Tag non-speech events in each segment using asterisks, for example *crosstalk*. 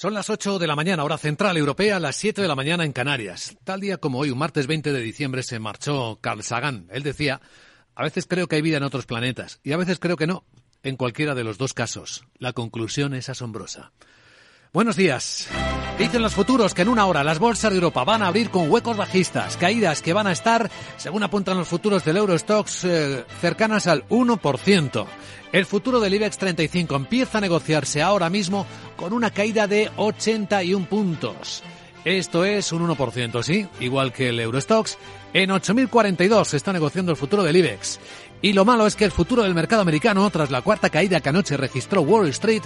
Son las 8 de la mañana, hora central europea, las 7 de la mañana en Canarias. Tal día como hoy, un martes 20 de diciembre, se marchó Carl Sagan. Él decía, a veces creo que hay vida en otros planetas y a veces creo que no. En cualquiera de los dos casos, la conclusión es asombrosa. Buenos días. Dicen los futuros que en una hora las bolsas de Europa van a abrir con huecos bajistas, caídas que van a estar, según apuntan los futuros del Eurostox, eh, cercanas al 1%. El futuro del IBEX 35 empieza a negociarse ahora mismo con una caída de 81 puntos. Esto es un 1%, ¿sí? Igual que el Eurostox. En 8.042 se está negociando el futuro del IBEX. Y lo malo es que el futuro del mercado americano, tras la cuarta caída que anoche registró Wall Street,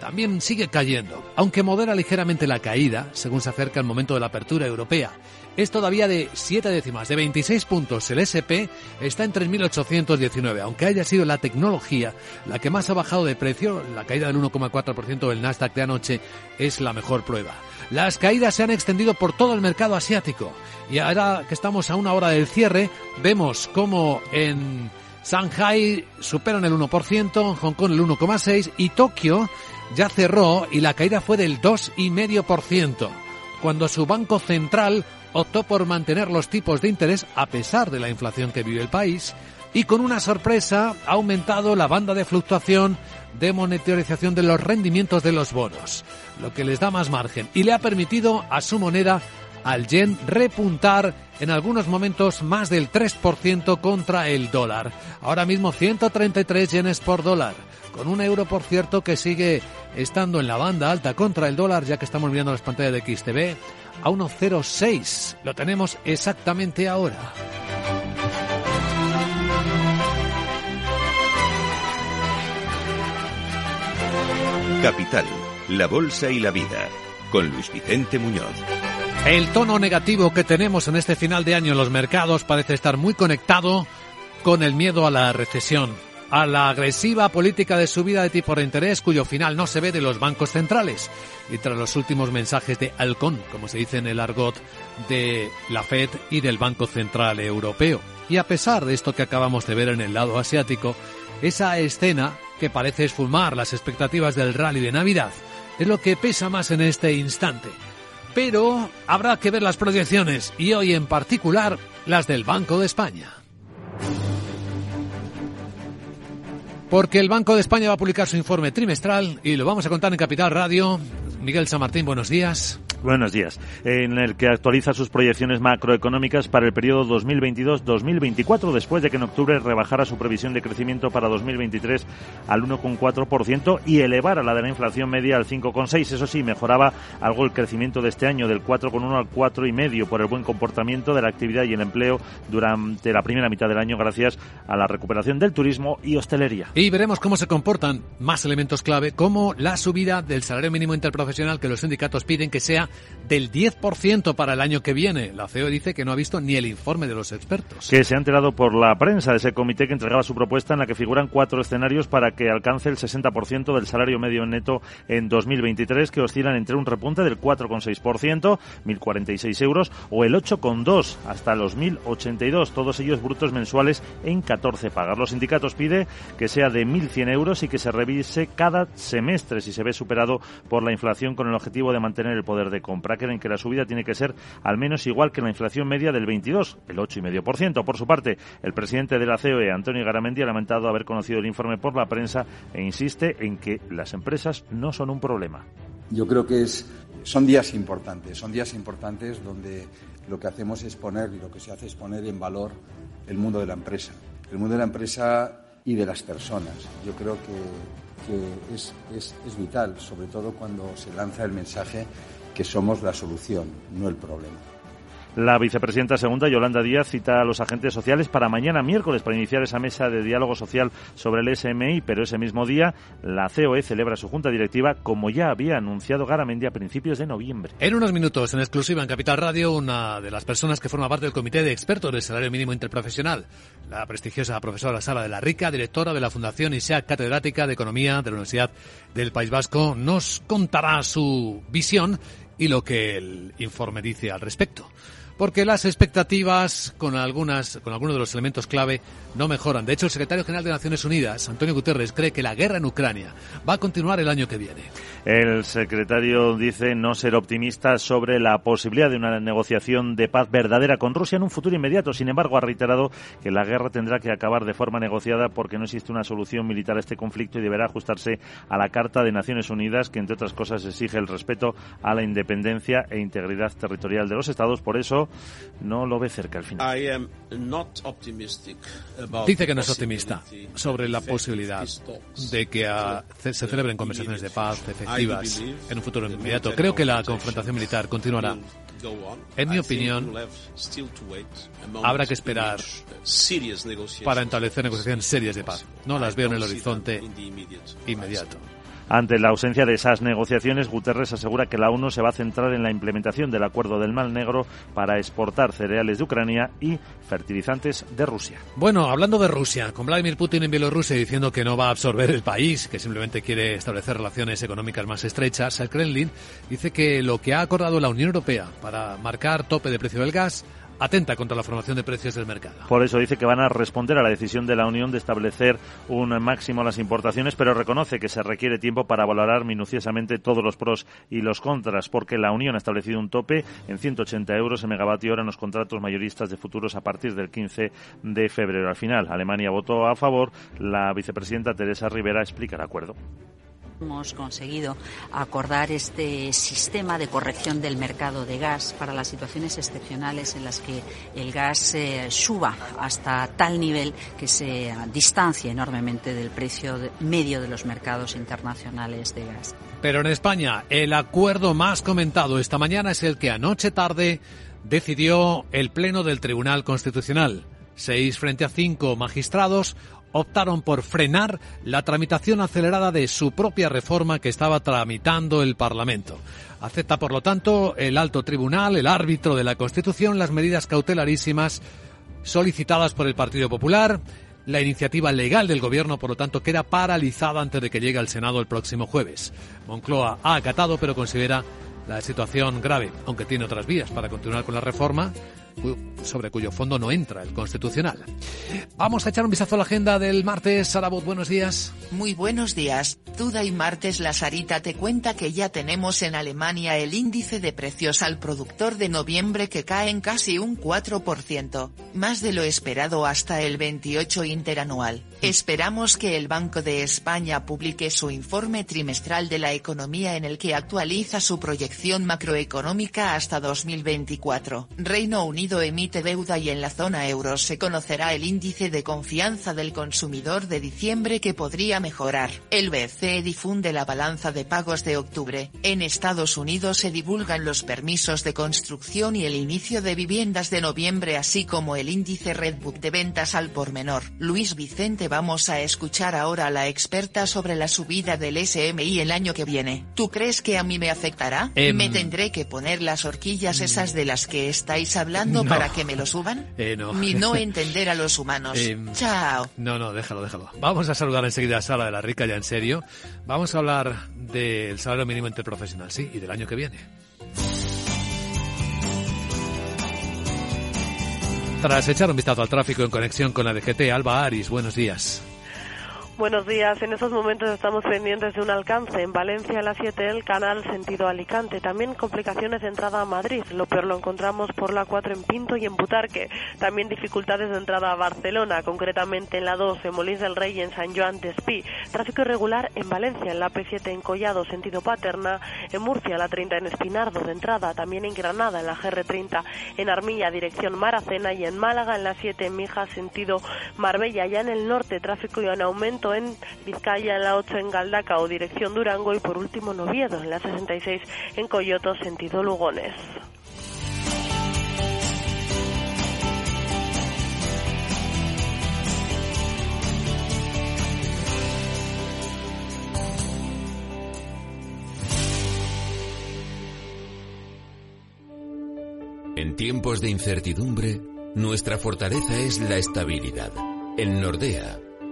también sigue cayendo, aunque modera ligeramente la caída según se acerca el momento de la apertura europea. Es todavía de 7 décimas, de 26 puntos. El SP está en 3.819, aunque haya sido la tecnología la que más ha bajado de precio. La caída del 1,4% del Nasdaq de anoche es la mejor prueba. Las caídas se han extendido por todo el mercado asiático. Y ahora que estamos a una hora del cierre, vemos como en Shanghai superan el 1%, Hong Kong el 1,6% y Tokio ya cerró y la caída fue del 2,5%, cuando su Banco Central optó por mantener los tipos de interés a pesar de la inflación que vive el país y con una sorpresa ha aumentado la banda de fluctuación de monetarización de los rendimientos de los bonos, lo que les da más margen y le ha permitido a su moneda al yen repuntar en algunos momentos más del 3% contra el dólar. Ahora mismo 133 yenes por dólar con un euro, por cierto, que sigue estando en la banda alta contra el dólar, ya que estamos mirando las pantallas de XTV, a 1,06. Lo tenemos exactamente ahora. Capital, la Bolsa y la Vida, con Luis Vicente Muñoz. El tono negativo que tenemos en este final de año en los mercados parece estar muy conectado con el miedo a la recesión a la agresiva política de subida de tipo de interés cuyo final no se ve de los bancos centrales y tras los últimos mensajes de halcón, como se dice en el argot de la Fed y del Banco Central Europeo. Y a pesar de esto que acabamos de ver en el lado asiático, esa escena que parece esfumar las expectativas del rally de Navidad es lo que pesa más en este instante. Pero habrá que ver las proyecciones y hoy en particular las del Banco de España. porque el Banco de España va a publicar su informe trimestral y lo vamos a contar en Capital Radio. Miguel San Martín, buenos días. Buenos días. En el que actualiza sus proyecciones macroeconómicas para el periodo 2022-2024, después de que en octubre rebajara su previsión de crecimiento para 2023 al 1,4% y elevara la de la inflación media al 5,6%. Eso sí, mejoraba algo el crecimiento de este año, del 4,1 al 4,5% por el buen comportamiento de la actividad y el empleo durante la primera mitad del año, gracias a la recuperación del turismo y hostelería. Y veremos cómo se comportan más elementos clave, como la subida del salario mínimo interprofesional que los sindicatos piden que sea del 10% para el año que viene. La CEO dice que no ha visto ni el informe de los expertos. Que se ha enterado por la prensa de ese comité que entregaba su propuesta en la que figuran cuatro escenarios para que alcance el 60% del salario medio neto en 2023, que oscilan entre un repunte del 4,6%, 1.046 euros, o el 8,2% hasta los 1.082, todos ellos brutos mensuales en 14 pagas. Los sindicatos pide que sea de 1.100 euros y que se revise cada semestre si se ve superado por la inflación con el objetivo de mantener el poder de compra. Creen que la subida tiene que ser al menos igual que la inflación media del 22, el 8,5%. Por su parte, el presidente de la COE, Antonio Garamendi, ha lamentado haber conocido el informe por la prensa e insiste en que las empresas no son un problema. Yo creo que es, son días importantes, son días importantes donde lo que hacemos es poner, y lo que se hace es poner en valor el mundo de la empresa, el mundo de la empresa y de las personas. Yo creo que que es, es, es vital, sobre todo cuando se lanza el mensaje que somos la solución, no el problema. La vicepresidenta segunda, Yolanda Díaz, cita a los agentes sociales para mañana miércoles para iniciar esa mesa de diálogo social sobre el SMI, pero ese mismo día la COE celebra su junta directiva como ya había anunciado Garamendi a principios de noviembre. En unos minutos, en exclusiva en Capital Radio, una de las personas que forma parte del Comité de Expertos del Salario Mínimo Interprofesional, la prestigiosa profesora Sala de la Rica, directora de la Fundación ISEAC, catedrática de Economía de la Universidad del País Vasco, nos contará su visión y lo que el informe dice al respecto. Porque las expectativas con algunas con algunos de los elementos clave no mejoran. De hecho, el secretario general de Naciones Unidas, Antonio Guterres, cree que la guerra en Ucrania va a continuar el año que viene. El secretario dice no ser optimista sobre la posibilidad de una negociación de paz verdadera con Rusia en un futuro inmediato. Sin embargo, ha reiterado que la guerra tendrá que acabar de forma negociada porque no existe una solución militar a este conflicto y deberá ajustarse a la Carta de Naciones Unidas, que entre otras cosas exige el respeto a la independencia e integridad territorial de los Estados. Por eso no lo ve cerca al final. Dice que no es optimista sobre la posibilidad de que ah, se celebren conversaciones de paz efectivas en un futuro inmediato. Creo que la confrontación militar continuará. En mi opinión, habrá que esperar para establecer negociaciones serias de paz. No las veo en el horizonte inmediato. Ante la ausencia de esas negociaciones, Guterres asegura que la ONU se va a centrar en la implementación del acuerdo del Mar Negro para exportar cereales de Ucrania y fertilizantes de Rusia. Bueno, hablando de Rusia, con Vladimir Putin en Bielorrusia diciendo que no va a absorber el país, que simplemente quiere establecer relaciones económicas más estrechas, el Kremlin dice que lo que ha acordado la Unión Europea para marcar tope de precio del gas atenta contra la formación de precios del mercado. Por eso dice que van a responder a la decisión de la Unión de establecer un máximo a las importaciones, pero reconoce que se requiere tiempo para valorar minuciosamente todos los pros y los contras, porque la Unión ha establecido un tope en 180 euros el megavatio hora en los contratos mayoristas de futuros a partir del 15 de febrero. Al final, Alemania votó a favor. La vicepresidenta Teresa Rivera explica el acuerdo. Hemos conseguido acordar este sistema de corrección del mercado de gas para las situaciones excepcionales en las que el gas eh, suba hasta tal nivel que se distancie enormemente del precio medio de los mercados internacionales de gas. Pero en España, el acuerdo más comentado esta mañana es el que anoche tarde decidió el Pleno del Tribunal Constitucional. Seis frente a cinco magistrados optaron por frenar la tramitación acelerada de su propia reforma que estaba tramitando el Parlamento. Acepta, por lo tanto, el alto tribunal, el árbitro de la Constitución, las medidas cautelarísimas solicitadas por el Partido Popular. La iniciativa legal del Gobierno, por lo tanto, queda paralizada antes de que llegue al Senado el próximo jueves. Moncloa ha acatado, pero considera la situación grave, aunque tiene otras vías para continuar con la reforma sobre cuyo fondo no entra el Constitucional. Vamos a echar un vistazo a la agenda del martes. Sarabot, buenos días. Muy buenos días. Duda y martes la Sarita te cuenta que ya tenemos en Alemania el índice de precios al productor de noviembre que cae en casi un 4%, más de lo esperado hasta el 28 interanual. Esperamos que el Banco de España publique su informe trimestral de la economía en el que actualiza su proyección macroeconómica hasta 2024. Reino Unido emite deuda y en la zona euro se conocerá el índice de confianza del consumidor de diciembre que podría mejorar. El BCE difunde la balanza de pagos de octubre. En Estados Unidos se divulgan los permisos de construcción y el inicio de viviendas de noviembre así como el índice Redbook de ventas al por menor. Luis Vicente vamos a escuchar ahora a la experta sobre la subida del SMI el año que viene. ¿Tú crees que a mí me afectará? Em, ¿Me tendré que poner las horquillas esas de las que estáis hablando *laughs* No. para que me lo suban? *laughs* Eh, no. Ni no *laughs* entender a los humanos. Em, Chao. No, no, déjalo, déjalo. Vamos a saludar enseguida a Sara de la Rica, ya en serio. Vamos a hablar del salario mínimo interprofesional, sí, y del año que viene. Tras echar un vistazo al tráfico en conexión con la DGT, Alba Aris, buenos días. Buenos días. En estos momentos estamos pendientes de un alcance en Valencia, la 7, el canal sentido Alicante. También complicaciones de entrada a Madrid. Lo peor lo encontramos por la 4 en Pinto y en Butarque. También dificultades de entrada a Barcelona, concretamente en la 2 en Molins del Rey y en San Joan de Espí. Tráfico irregular en Valencia, en la P7 en Collado, sentido Paterna. En Murcia, la 30 en Espinardo de entrada. También en Granada, en la GR30 en Armilla, dirección Maracena. Y en Málaga, en la 7 en Mijas, sentido Marbella. Ya en el norte, tráfico y en aumento en Vizcaya, en la 8 en Galdacao, dirección Durango y por último en en la 66 en Coyoto, sentido Lugones. En tiempos de incertidumbre, nuestra fortaleza es la estabilidad. En Nordea,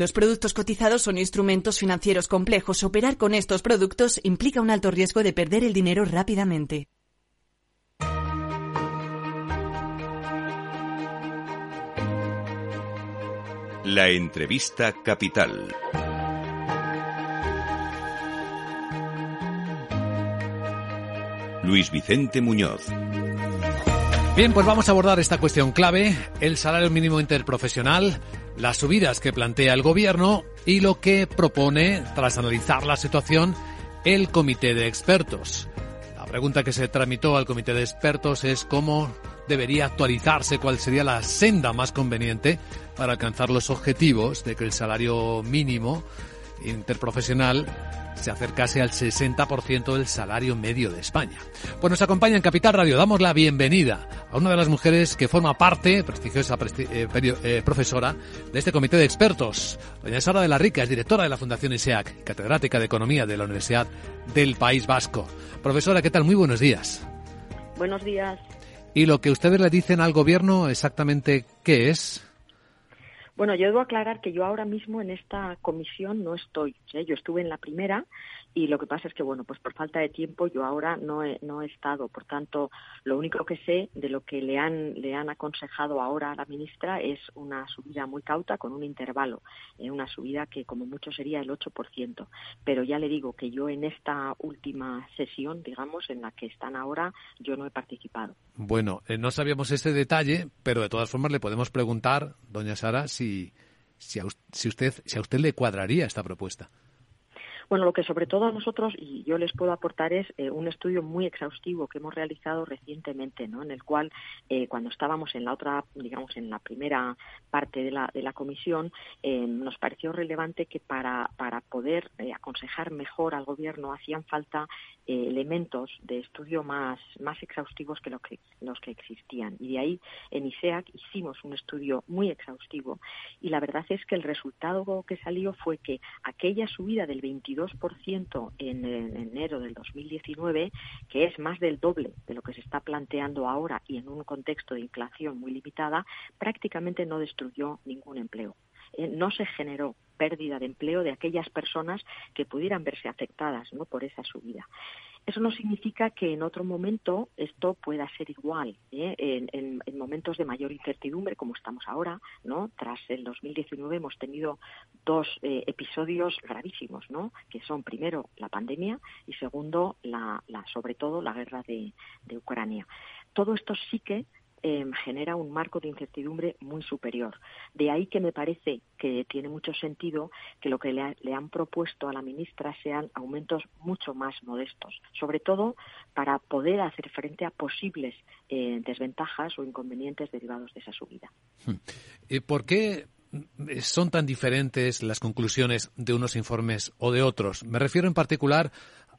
Los productos cotizados son instrumentos financieros complejos. Operar con estos productos implica un alto riesgo de perder el dinero rápidamente. La entrevista capital. Luis Vicente Muñoz. Bien, pues vamos a abordar esta cuestión clave, el salario mínimo interprofesional, las subidas que plantea el gobierno y lo que propone, tras analizar la situación, el comité de expertos. La pregunta que se tramitó al comité de expertos es cómo debería actualizarse, cuál sería la senda más conveniente para alcanzar los objetivos de que el salario mínimo interprofesional se acercase al 60% del salario medio de España. Pues nos acompaña en Capital Radio. Damos la bienvenida a una de las mujeres que forma parte, prestigiosa eh, eh, profesora, de este comité de expertos. Doña Sara de la Rica es directora de la Fundación ISEAC, catedrática de Economía de la Universidad del País Vasco. Profesora, ¿qué tal? Muy buenos días. Buenos días. ¿Y lo que ustedes le dicen al gobierno exactamente qué es? Bueno, yo debo aclarar que yo ahora mismo en esta comisión no estoy. ¿eh? Yo estuve en la primera y lo que pasa es que, bueno, pues por falta de tiempo yo ahora no he, no he estado. Por tanto, lo único que sé de lo que le han, le han aconsejado ahora a la ministra es una subida muy cauta con un intervalo, eh, una subida que como mucho sería el 8%. Pero ya le digo que yo en esta última sesión, digamos, en la que están ahora, yo no he participado. Bueno, eh, no sabíamos ese detalle, pero de todas formas le podemos preguntar, doña Sara, si, si, si, usted, si a usted le cuadraría esta propuesta. Bueno, lo que sobre todo nosotros y yo les puedo aportar es eh, un estudio muy exhaustivo que hemos realizado recientemente, ¿no? En el cual, eh, cuando estábamos en la otra, digamos, en la primera parte de la, de la comisión, eh, nos pareció relevante que para, para poder aconsejar mejor al gobierno hacían falta elementos de estudio más, más exhaustivos que, lo que los que existían. Y de ahí en ISEAC hicimos un estudio muy exhaustivo y la verdad es que el resultado que salió fue que aquella subida del 22 2% en, en enero del 2019, que es más del doble de lo que se está planteando ahora y en un contexto de inflación muy limitada, prácticamente no destruyó ningún empleo. Eh, no se generó pérdida de empleo de aquellas personas que pudieran verse afectadas por esa subida. Eso no significa que en otro momento esto pueda ser igual. ¿eh? En, momentos de mayor incertidumbre, como estamos ahora, ¿no? Tras el 2019 hemos tenido dos eh, episodios gravísimos, ¿no? Que son primero la pandemia y segundo, la, sobre todo, la guerra de Ucrania. Todo esto sí que Em, genera un marco de incertidumbre muy superior. De ahí que me parece que tiene mucho sentido que lo que le, han propuesto a la ministra sean aumentos mucho más modestos, sobre todo para poder hacer frente a posibles eh, desventajas o inconvenientes derivados de esa subida. Hmm. ¿Y por qué son tan diferentes las conclusiones de unos informes o de otros? Me refiero en particular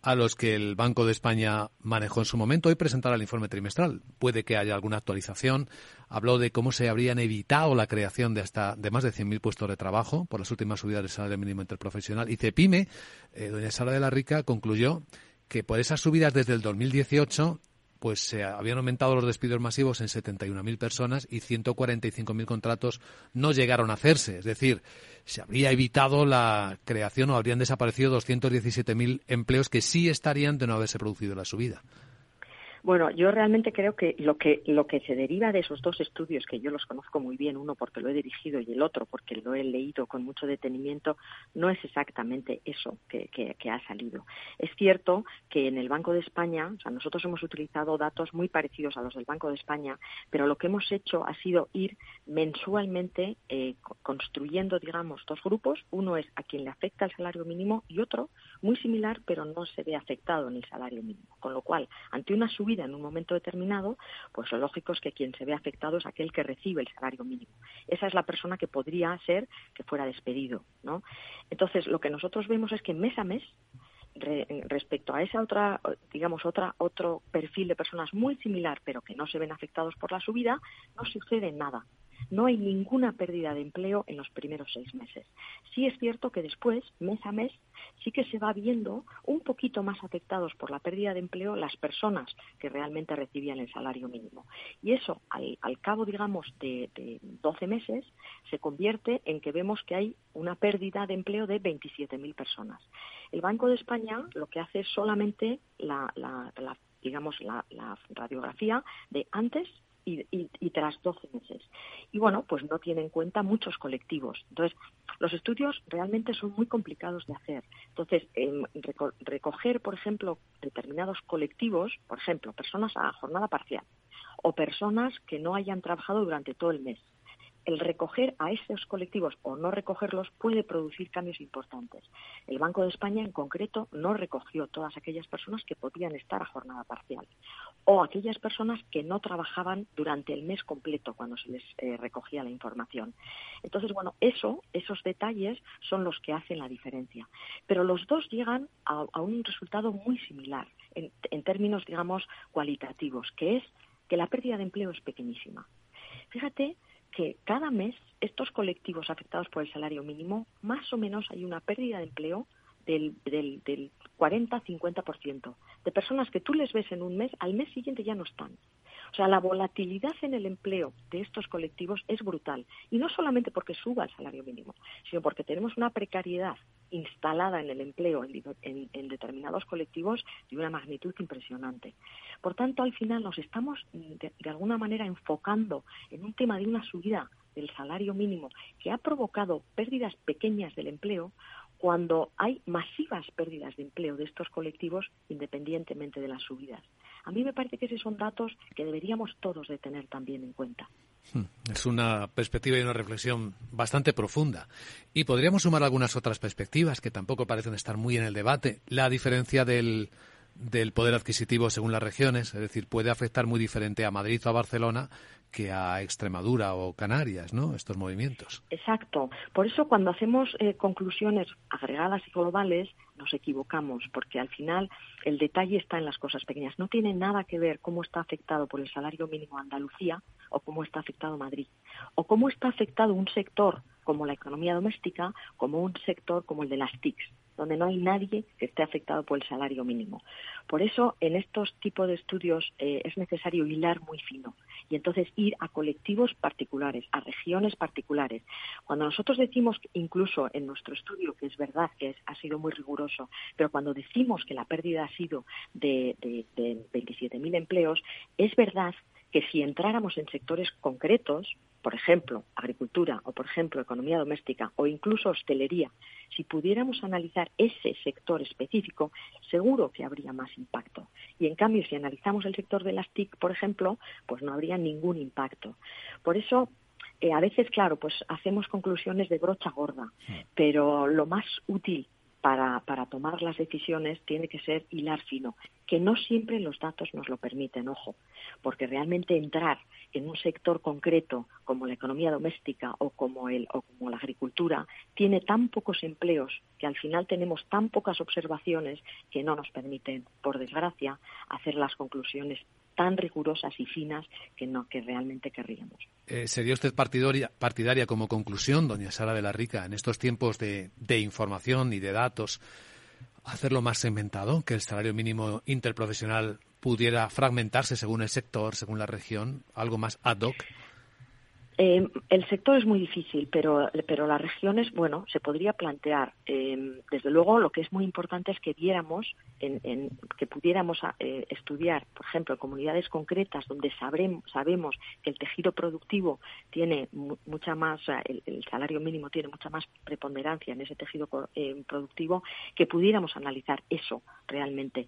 los que el Banco de España manejó en su momento. Hoy presentará el informe trimestral. Puede que haya alguna actualización. Habló de cómo se habrían evitado la creación de hasta de más de 100.000 puestos de trabajo por las últimas subidas del salario mínimo interprofesional. Y Cepime, eh, doña Sara de la Rica, concluyó que por esas subidas desde el 2018 pues se habían aumentado los despidos masivos en 71.000 personas y 145.000 contratos no llegaron a hacerse. Es decir, se habría evitado la creación o habrían desaparecido 217.000 empleos que sí estarían de no haberse producido la subida. Bueno, yo realmente creo que lo que lo que se deriva de esos dos estudios que yo los conozco muy bien, uno porque lo he dirigido y el otro porque lo he leído con mucho detenimiento, no es exactamente eso que, que, ha salido. Es cierto que en el Banco de España, o sea, nosotros hemos utilizado datos muy parecidos a los del Banco de España, pero lo que hemos hecho ha sido ir mensualmente eh, construyendo, digamos, dos grupos. Uno es a quien le afecta el salario mínimo y otro muy similar, pero no se ve afectado en el salario mínimo. Con lo cual, ante una subida en un momento determinado, pues lo lógico es que quien se ve afectado es aquel que recibe el salario mínimo. Esa es la persona que podría ser que fuera despedido, ¿no? Entonces, lo que nosotros vemos es que mes a mes respecto a esa otra, digamos, otra, otro perfil de personas muy similar, pero que no se ven afectados por la subida, no sucede nada no hay ninguna pérdida de empleo en los primeros seis meses. Sí es cierto que después, mes a mes, sí que se va viendo un poquito más afectados por la pérdida de empleo las personas que realmente recibían el salario mínimo. Y eso, al, cabo, digamos, de, de 12 meses, se convierte en que vemos que hay una pérdida de empleo de 27.000 personas. El Banco de España lo que hace es solamente la, digamos, la radiografía de antes y, tras 12 meses. Y bueno, pues no tiene en cuenta muchos colectivos. Entonces, los estudios realmente son muy complicados de hacer. Entonces, recoger, por ejemplo, determinados colectivos, por ejemplo, personas a jornada parcial o personas que no hayan trabajado durante todo el mes, el recoger a esos colectivos o no recogerlos puede producir cambios importantes. El Banco de España, en concreto, no recogió todas aquellas personas que podían estar a jornada parcial o aquellas personas que no trabajaban durante el mes completo cuando se les eh, recogía la información. Entonces, bueno, eso, esos detalles son los que hacen la diferencia. Pero los dos llegan a, un resultado muy similar en, términos, digamos, cualitativos, que es que la pérdida de empleo es pequeñísima. Fíjate que cada mes estos colectivos afectados por el salario mínimo, más o menos hay una pérdida de empleo del, del, del 40-50%. De personas que tú les ves en un mes, al mes siguiente ya no están. O sea, la volatilidad en el empleo de estos colectivos es brutal. Y no solamente porque suba el salario mínimo, sino porque tenemos una precariedad instalada en el empleo en, determinados colectivos de una magnitud impresionante. Por tanto, al final nos estamos de, alguna manera enfocando en un tema de una subida del salario mínimo que ha provocado pérdidas pequeñas del empleo cuando hay masivas pérdidas de empleo de estos colectivos independientemente de las subidas. A mí me parece que esos son datos que deberíamos todos de tener también en cuenta. Hmm, es una perspectiva y una reflexión bastante profunda. Y podríamos sumar algunas otras perspectivas que tampoco parecen estar muy en el debate. La diferencia del, del poder adquisitivo según las regiones, es decir, puede afectar muy diferente a Madrid o a Barcelona que a Extremadura o Canarias, ¿no? Estos movimientos. Exacto. Por eso cuando hacemos eh, conclusiones agregadas y globales nos equivocamos, porque al final el detalle está en las cosas pequeñas. No tiene nada que ver cómo está afectado por el salario mínimo Andalucía o cómo está afectado Madrid, o cómo está afectado un sector como la economía doméstica, como un sector como el de las TICs donde no hay nadie que esté afectado por el salario mínimo. Por eso, en estos tipos de estudios eh, es necesario hilar muy fino y entonces ir a colectivos particulares, a regiones particulares. Cuando nosotros decimos, incluso en nuestro estudio, que es verdad que ha sido muy riguroso, pero cuando decimos que la pérdida ha sido de, de, de 27.000 empleos, es verdad que si entráramos en sectores concretos, por ejemplo, agricultura o, por ejemplo, economía doméstica o incluso hostelería, si pudiéramos analizar ese sector específico, seguro que habría más impacto. Y en cambio, si analizamos el sector de las TIC, por ejemplo, pues no habría ningún impacto. Por eso, eh, a veces, claro, pues hacemos conclusiones de brocha gorda, pero lo más útil para, para, tomar las decisiones tiene que ser hilar fino, que no siempre los datos nos lo permiten, ojo, porque realmente entrar en un sector concreto como la economía doméstica o como, el, o como la agricultura tiene tan pocos empleos que al final tenemos tan pocas observaciones que no nos permiten, por desgracia, hacer las conclusiones tan rigurosas y finas que no que realmente querríamos. Eh, ¿Sería usted partidaria, partidaria como conclusión, doña Sara de la Rica, en estos tiempos de, de información y de datos, hacerlo más segmentado, que el salario mínimo interprofesional pudiera fragmentarse según el sector, según la región, algo más ad hoc? Eh, el sector es muy difícil, pero, pero las regiones, bueno, se podría plantear. Eh, desde luego, lo que es muy importante es que viéramos, en, que pudiéramos eh, estudiar, por ejemplo, comunidades concretas donde sabremos, sabemos que el tejido productivo tiene mucha más, el, salario mínimo tiene mucha más preponderancia en ese tejido productivo, que pudiéramos analizar eso realmente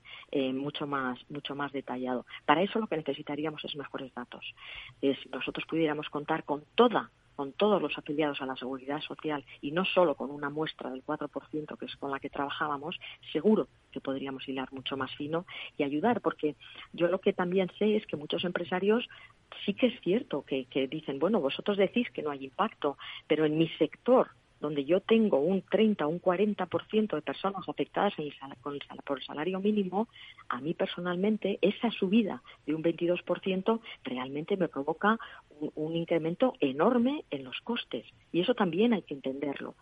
mucho más, mucho más detallado. Para eso lo que necesitaríamos es mejores datos. si nosotros pudiéramos contar con toda con todos los afiliados a la seguridad social y no solo con una muestra del 4% que es con la que trabajábamos, seguro que podríamos hilar mucho más fino y ayudar, porque yo lo que también sé es que muchos empresarios sí que es cierto que, que dicen, bueno, vosotros decís que no hay impacto, pero en mi sector donde yo tengo un 30 o un 40% de personas afectadas por el salario mínimo, a mí personalmente esa subida de un 22% realmente me provoca un, incremento enorme en los costes. Y eso también hay que entenderlo.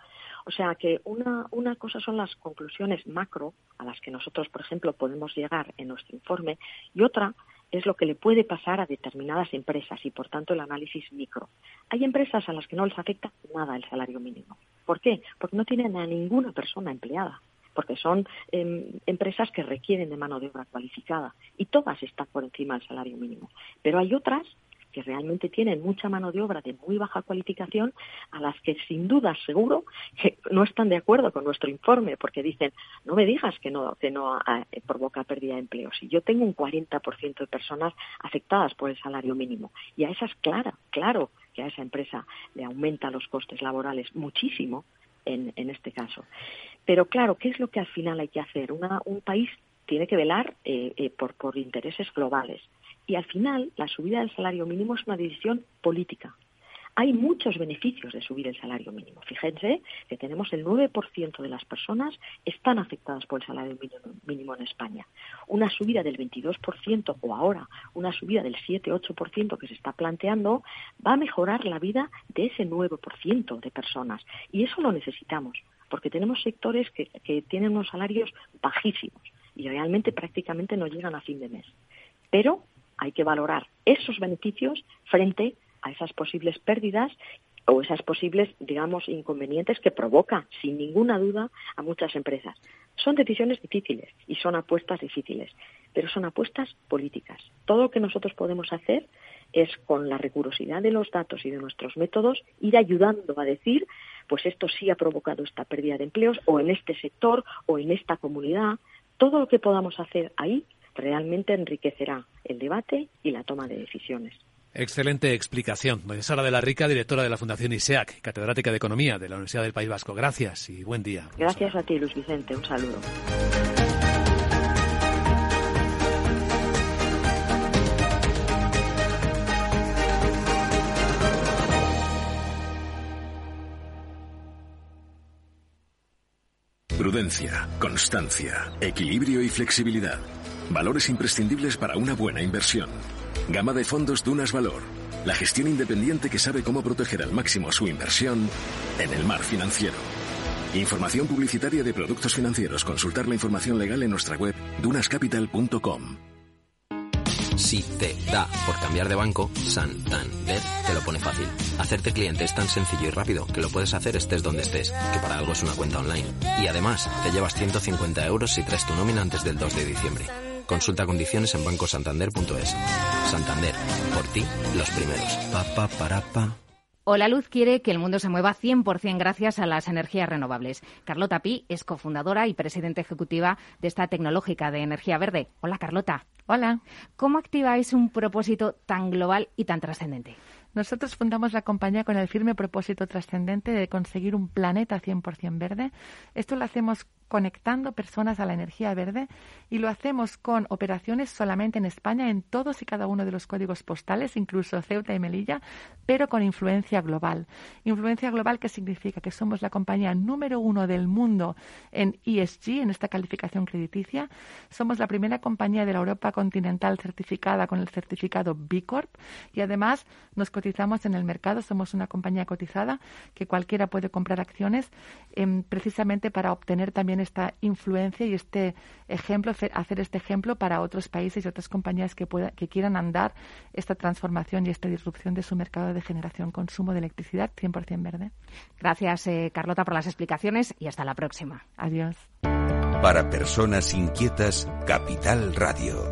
O sea que una cosa son las conclusiones macro a las que nosotros, por ejemplo, podemos llegar en nuestro informe y otra es lo que le puede pasar a determinadas empresas y, por tanto, el análisis micro. Hay empresas a las que no les afecta nada el salario mínimo. ¿Por qué? Porque no tienen a ninguna persona empleada porque son em, empresas que requieren de mano de obra cualificada y todas están por encima del salario mínimo. Pero hay otras que realmente tienen mucha mano de obra de muy baja cualificación, a las que sin duda seguro que no están de acuerdo con nuestro informe, porque dicen, no me digas que no, que no ah, provoca pérdida de empleo. Si yo tengo un 40% de personas afectadas por el salario mínimo, y a esas, claro, claro que a esa empresa le aumenta los costes laborales muchísimo, en, en, este caso. Pero claro, ¿qué es lo que al final hay que hacer? un país tiene que velar eh, eh, por, por intereses globales. Y al final, la subida del salario mínimo es una decisión política. Hay muchos beneficios de subir el salario mínimo. Fíjense que tenemos el 9% de las personas están afectadas por el salario mínimo en España. Una subida del 22% o ahora una subida del 7-8% que se está planteando va a mejorar la vida de ese 9% de personas. Y eso lo necesitamos, porque tenemos sectores que, que tienen unos salarios bajísimos y realmente prácticamente no llegan a fin de mes. Pero hay que valorar esos beneficios frente a esas posibles pérdidas o esas posibles, digamos, inconvenientes que provoca, sin ninguna duda, a muchas empresas. Son decisiones difíciles y son apuestas difíciles, pero son apuestas políticas. Todo lo que nosotros podemos hacer es, con la rigurosidad de los datos y de nuestros métodos, ir ayudando a decir, pues esto sí ha provocado esta pérdida de empleos, o en este sector, o en esta comunidad. Todo lo que podamos hacer ahí realmente enriquecerá el debate y la toma de decisiones. Excelente explicación. Doña Sara de la Rica, directora de la Fundación ISEAC, catedrática de Economía de la Universidad del País Vasco. Gracias y buen día. Gracias a ti, Luis Vicente. Un saludo. Prudencia, constancia, equilibrio y flexibilidad. Valores imprescindibles para una buena inversión. Gama de fondos Dunas Valor. La gestión independiente que sabe cómo proteger al máximo su inversión en el mar financiero. Información publicitaria de productos financieros. Consultar la información legal en nuestra web dunascapital.com. Si te da por cambiar de banco, Santander te lo pone fácil. Hacerte cliente es tan sencillo y rápido que lo puedes hacer estés donde estés, que para algo es una cuenta online. Y además, te llevas 150 euros si traes tu nómina antes del 2 de diciembre. Consulta condiciones en bancosantander.es. Santander, por ti, los primeros. Pa, pa, para, pa. Hola Luz quiere que el mundo se mueva 100% gracias a las energías renovables. Carlota Pi es cofundadora y presidenta ejecutiva de esta tecnológica de energía verde. Hola Carlota. Hola. ¿Cómo activáis un propósito tan global y tan trascendente? Nosotros fundamos la compañía con el firme propósito trascendente de conseguir un planeta 100% verde. Esto lo hacemos conectando personas a la energía verde y lo hacemos con operaciones solamente en España en todos y cada uno de los códigos postales, incluso Ceuta y Melilla, pero con influencia global. Influencia global que significa que somos la compañía número uno del mundo en ESG, en esta calificación crediticia. Somos la primera compañía de la Europa continental certificada con el certificado B Corp y además nos cotizamos en el mercado. Somos una compañía cotizada que cualquiera puede comprar acciones em, precisamente para obtener también esta influencia y este ejemplo, hacer este ejemplo para otros países y otras compañías que, pueda, que quieran andar esta transformación y esta disrupción de su mercado de generación consumo de electricidad 100% verde. Gracias, eh, Carlota, por las explicaciones y hasta la próxima. Adiós. Para personas inquietas, Capital Radio.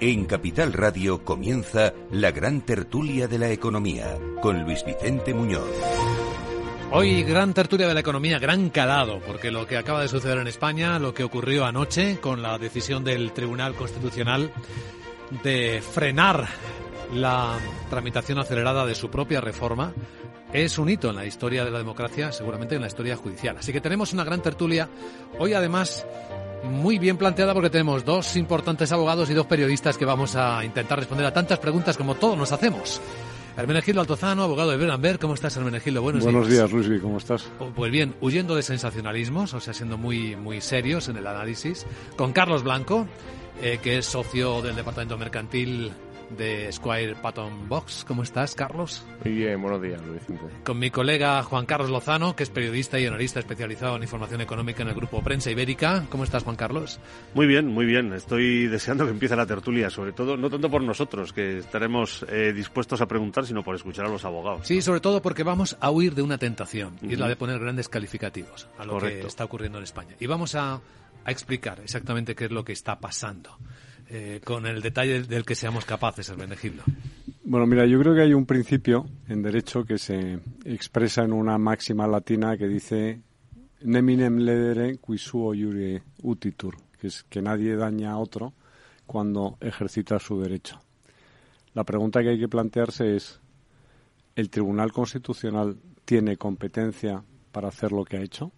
En Capital Radio comienza la gran tertulia de la economía con Luis Vicente Muñoz. Hoy gran tertulia de la economía, gran calado, porque lo que acaba de suceder en España, lo que ocurrió anoche con la decisión del Tribunal Constitucional de frenar la tramitación acelerada de su propia reforma, es un hito en la historia de la democracia, seguramente en la historia judicial. Así que tenemos una gran tertulia. Hoy además muy bien planteada porque tenemos dos importantes abogados y dos periodistas que vamos a intentar responder a tantas preguntas como todos nos hacemos. Hermenegildo Altozano, abogado de Berenberg. ¿Cómo estás, Hermenegildo? Buenos, Buenos días. Luis. ¿Cómo estás? Oh, pues bien, huyendo de sensacionalismos, o sea, siendo muy, muy serios en el análisis. Con Carlos Blanco, eh, que es socio del Departamento Mercantil de Squire Patton Box. ¿Cómo estás, Carlos? Muy bien, buenos días, Luis. Con mi colega Juan Carlos Lozano, que es periodista y analista especializado en información económica en el grupo Prensa Ibérica. ¿Cómo estás, Juan Carlos? Muy bien, muy bien. Estoy deseando que empiece la tertulia, sobre todo, no tanto por nosotros, que estaremos eh, dispuestos a preguntar, sino por escuchar a los abogados. Sí, sobre todo porque vamos a huir de una tentación, y es la de poner grandes calificativos a lo que está ocurriendo en España. Y vamos a, a explicar exactamente qué es lo que está pasando. Eh, con el detalle del que seamos capaces, Hermenegildo. Bueno, mira, yo creo que hay un principio en derecho que se expresa en una máxima latina que dice neminem ledere qui suo iure utitur, que es que nadie daña a otro cuando ejercita su derecho. La pregunta que hay que plantearse es, ¿el Tribunal Constitucional tiene competencia para hacer lo que ha hecho?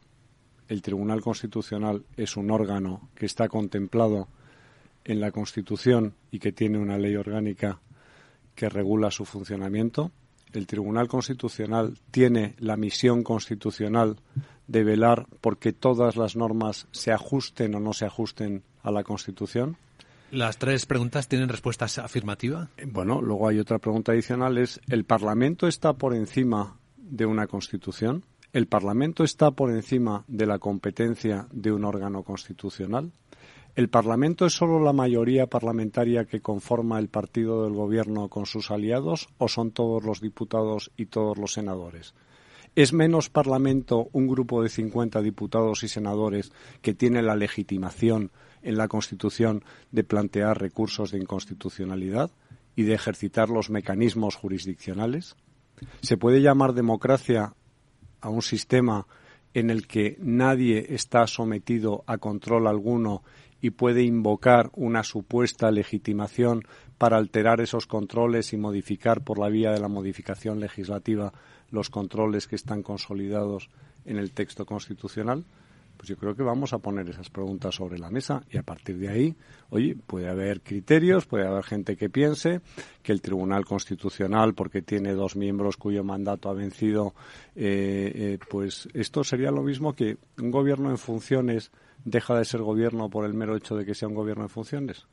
¿El Tribunal Constitucional es un órgano que está contemplado en la Constitución y que tiene una ley orgánica que regula su funcionamiento. El Tribunal Constitucional tiene la misión constitucional de velar porque todas las normas se ajusten o no se ajusten a la Constitución. Las tres preguntas tienen respuestas afirmativas. Bueno, luego hay otra pregunta adicional es ¿el Parlamento está por encima de una Constitución? ¿El Parlamento está por encima de la competencia de un órgano constitucional? ¿El Parlamento es solo la mayoría parlamentaria que conforma el partido del Gobierno con sus aliados o son todos los diputados y todos los senadores? ¿Es menos Parlamento un grupo de 50 diputados y senadores que tiene la legitimación en la Constitución de plantear recursos de inconstitucionalidad y de ejercitar los mecanismos jurisdiccionales? ¿Se puede llamar democracia a un sistema en el que nadie está sometido a control alguno y puede invocar una supuesta legitimación para alterar esos controles y modificar por la vía de la modificación legislativa los controles que están consolidados en el texto constitucional? Pues yo creo que vamos a poner esas preguntas sobre la mesa y a partir de ahí, oye, puede haber criterios, puede haber gente que piense que el Tribunal Constitucional, porque tiene dos miembros cuyo mandato ha vencido, eh, eh, pues esto sería lo mismo que un gobierno en funciones deja de ser gobierno por el mero hecho de que sea un gobierno en funciones?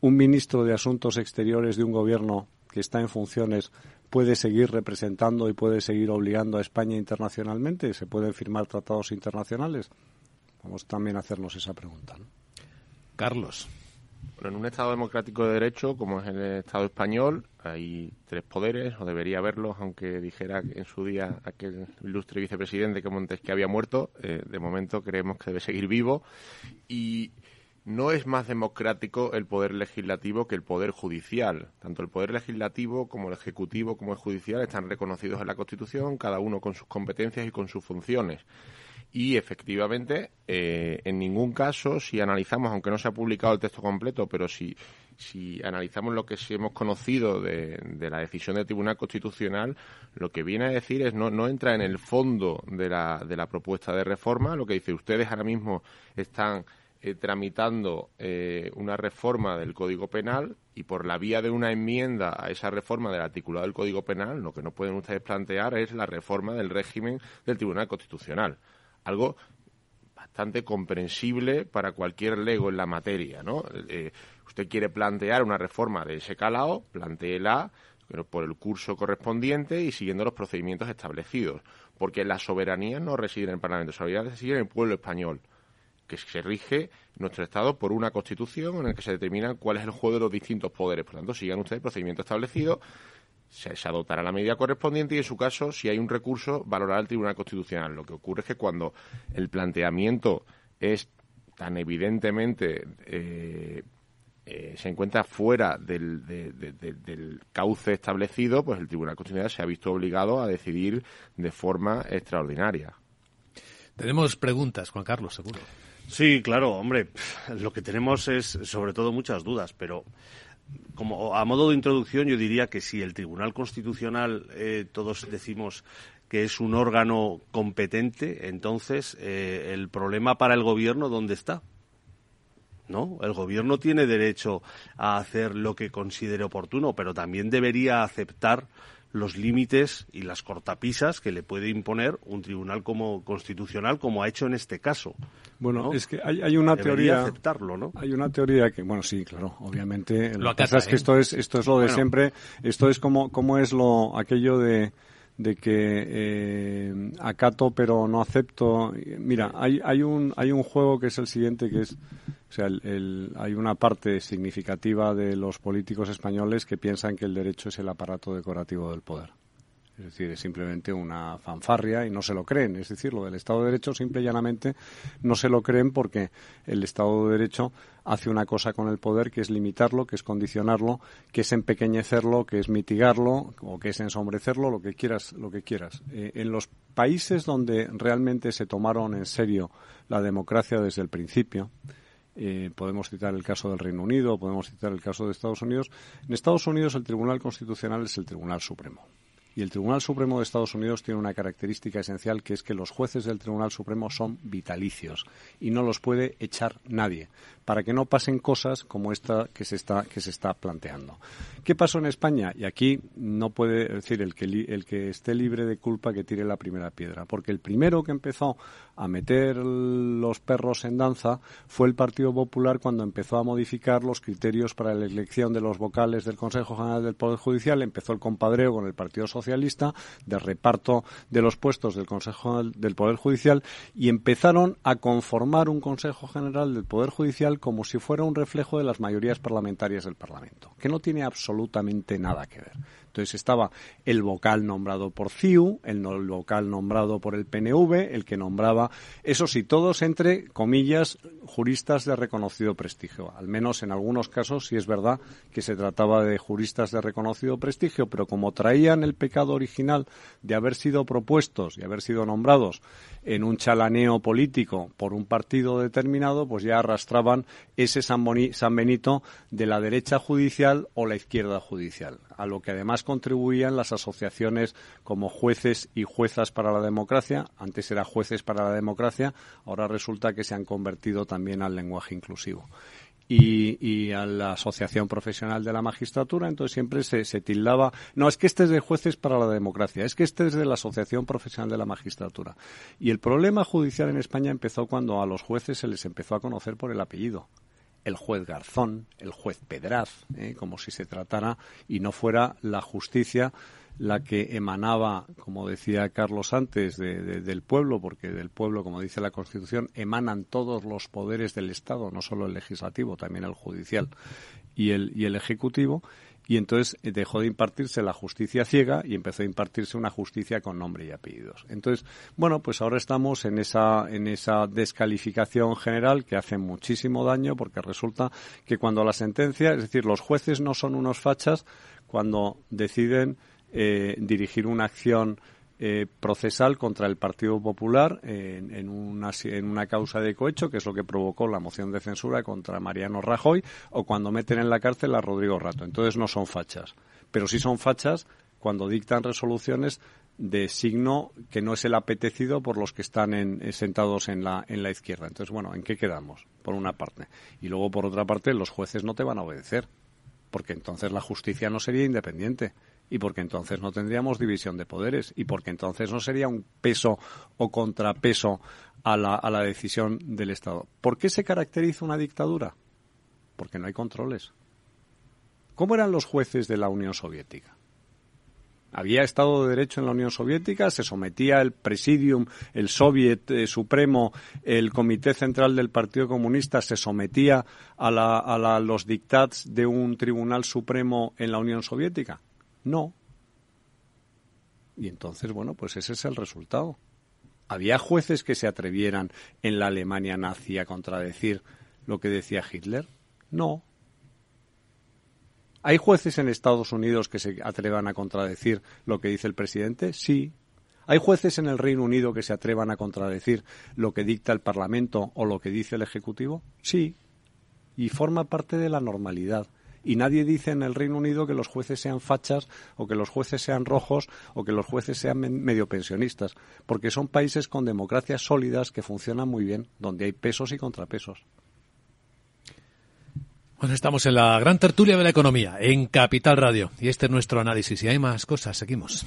¿Un ministro de Asuntos Exteriores de un gobierno que está en funciones puede seguir representando y puede seguir obligando a España internacionalmente? ¿Se pueden firmar tratados internacionales? Vamos también a hacernos esa pregunta. Carlos. En un Estado democrático de derecho, como es el Estado español, hay tres poderes, o debería haberlos, aunque dijera en su día aquel ilustre vicepresidente que Montesquieu había muerto. Eh, de momento creemos que debe seguir vivo. Y no es más democrático el poder legislativo que el poder judicial. Tanto el poder legislativo como el ejecutivo como el judicial están reconocidos en la Constitución, cada uno con sus competencias y con sus funciones. Y efectivamente, eh, en ningún caso, si analizamos, aunque no se ha publicado el texto completo, pero si, si analizamos lo que sí hemos conocido de, la decisión del Tribunal Constitucional, lo que viene a decir es no, no entra en el fondo de la, de la propuesta de reforma, lo que dice ustedes ahora mismo están eh, tramitando eh, una reforma del Código Penal y por la vía de una enmienda a esa reforma del articulado del Código Penal, lo que no pueden ustedes plantear es la reforma del régimen del Tribunal Constitucional algo bastante comprensible para cualquier lego en la materia, ¿no? Eh, usted quiere plantear una reforma de ese calado, planteela por el curso correspondiente y siguiendo los procedimientos establecidos, porque la soberanía no reside en el Parlamento, la soberanía reside en el pueblo español, que se rige nuestro Estado por una constitución en la que se determina cuál es el juego de los distintos poderes. Por lo tanto, sigan ustedes el procedimiento establecido se, adoptará la medida correspondiente y, en su caso, si hay un recurso, valorará el Tribunal Constitucional. Lo que ocurre es que cuando el planteamiento es tan evidentemente eh, eh, se encuentra fuera del, del, cauce establecido, pues el Tribunal Constitucional se ha visto obligado a decidir de forma extraordinaria. Tenemos preguntas, Juan Carlos, seguro. Sí, claro, hombre, lo que tenemos es sobre todo muchas dudas, pero como a modo de introducción, yo diría que si el Tribunal Constitucional eh, todos decimos que es un órgano competente, entonces eh, el problema para el gobierno dónde está. ¿No? El gobierno tiene derecho a hacer lo que considere oportuno, pero también debería aceptar los límites y las cortapisas que le puede imponer un tribunal como constitucional, como ha hecho en este caso. Bueno, es que hay, una teoría. aceptarlo, ¿no? Hay una teoría que, bueno, sí, claro, obviamente. Lo, que pasa es que ¿eh? esto es, esto es lo de siempre. Esto es como, como es lo, aquello de de que eh, acato pero no acepto. Mira, hay, hay, un, hay un juego que es el siguiente, que es, o sea, el, hay una parte significativa de los políticos españoles que piensan que el derecho es el aparato decorativo del poder. Es decir, es simplemente una fanfarria y no se lo creen. Es decir, lo del Estado de Derecho simple y llanamente no se lo creen porque el Estado de Derecho hace una cosa con el poder que es limitarlo, que es condicionarlo, que es empequeñecerlo, que es mitigarlo o que es ensombrecerlo, lo que quieras, lo que quieras. Eh, en los países donde realmente se tomaron en serio la democracia desde el principio, eh, podemos citar el caso del Reino Unido, podemos citar el caso de Estados Unidos. En Estados Unidos el Tribunal Constitucional es el Tribunal Supremo. Y el Tribunal Supremo de Estados Unidos tiene una característica esencial que es que los jueces del Tribunal Supremo son vitalicios y no los puede echar nadie para que no pasen cosas como esta que se está que se está planteando. ¿Qué pasó en España? Y aquí no puede decir el que el que esté libre de culpa que tire la primera piedra, porque el primero que empezó a meter los perros en danza fue el Partido Popular cuando empezó a modificar los criterios para la elección de los vocales del Consejo General del Poder Judicial, empezó el compadreo con el Partido Socialista de reparto de los puestos del Consejo del Poder Judicial y empezaron a conformar un Consejo General del Poder Judicial como si fuera un reflejo de las mayorías parlamentarias del Parlamento, que no tiene absolutamente nada que ver. Entonces estaba el vocal nombrado por CIU, el, vocal nombrado por el PNV, el que nombraba, eso sí, todos entre comillas, juristas de reconocido prestigio. Al menos en algunos casos sí es verdad que se trataba de juristas de reconocido prestigio, pero como traían el pecado original de haber sido propuestos y haber sido nombrados en un chalaneo político por un partido determinado, pues ya arrastraban ese San, Benito de la derecha judicial o la izquierda judicial, a lo que además contribuían las asociaciones como jueces y juezas para la democracia. Antes era jueces para la democracia, ahora resulta que se han convertido también al lenguaje inclusivo. Y, a la Asociación Profesional de la Magistratura, entonces siempre se, se, tildaba, no, es que este es de jueces para la democracia, es que este es de la Asociación Profesional de la Magistratura. Y el problema judicial en España empezó cuando a los jueces se les empezó a conocer por el apellido el juez Garzón, el juez Pedraz, ¿eh? como si se tratara y no fuera la justicia la que emanaba, como decía Carlos antes, del pueblo, porque del pueblo, como dice la Constitución, emanan todos los poderes del Estado, no solo el legislativo, también el judicial y el, y el ejecutivo, y entonces dejó de impartirse la justicia ciega y empezó a impartirse una justicia con nombre y apellidos. Entonces, bueno, pues ahora estamos en esa, en esa descalificación general que hace muchísimo daño porque resulta que cuando la sentencia, es decir, los jueces no son unos fachas cuando deciden eh, dirigir una acción eh, procesal contra el Partido Popular en, una, en una causa de cohecho, que es lo que provocó la moción de censura contra Mariano Rajoy, o cuando meten en la cárcel a Rodrigo Rato. Entonces no son fachas. Pero sí son fachas cuando dictan resoluciones de signo que no es el apetecido por los que están en, sentados en la, en la izquierda. Entonces, bueno, ¿en qué quedamos? Por una parte. Y luego, por otra parte, los jueces no te van a obedecer, porque entonces la justicia no sería independiente y porque entonces no tendríamos división de poderes y porque entonces no sería un peso o contrapeso a la, a la decisión del Estado. ¿Por qué se caracteriza una dictadura? Porque no hay controles. ¿Cómo eran los jueces de la Unión Soviética? Había Estado de Derecho en la Unión Soviética, se sometía el Presidium, el Soviet eh, Supremo, el Comité Central del Partido Comunista, se sometía a, la, a los dictats de un Tribunal Supremo en la Unión Soviética. No. Y entonces, bueno, pues ese es el resultado. ¿Había jueces que se atrevieran en la Alemania nazi a contradecir lo que decía Hitler? No. ¿Hay jueces en Estados Unidos que se atrevan a contradecir lo que dice el presidente? Sí. ¿Hay jueces en el Reino Unido que se atrevan a contradecir lo que dicta el Parlamento o lo que dice el Ejecutivo? Sí. Y forma parte de la normalidad y nadie dice en el Reino Unido que los jueces sean fachas o que los jueces sean rojos o que los jueces sean medio pensionistas, porque son países con democracias sólidas que funcionan muy bien, donde hay pesos y contrapesos. Bueno, estamos en la gran tertulia de la economía, en Capital Radio, y este es nuestro análisis. Y hay más cosas, seguimos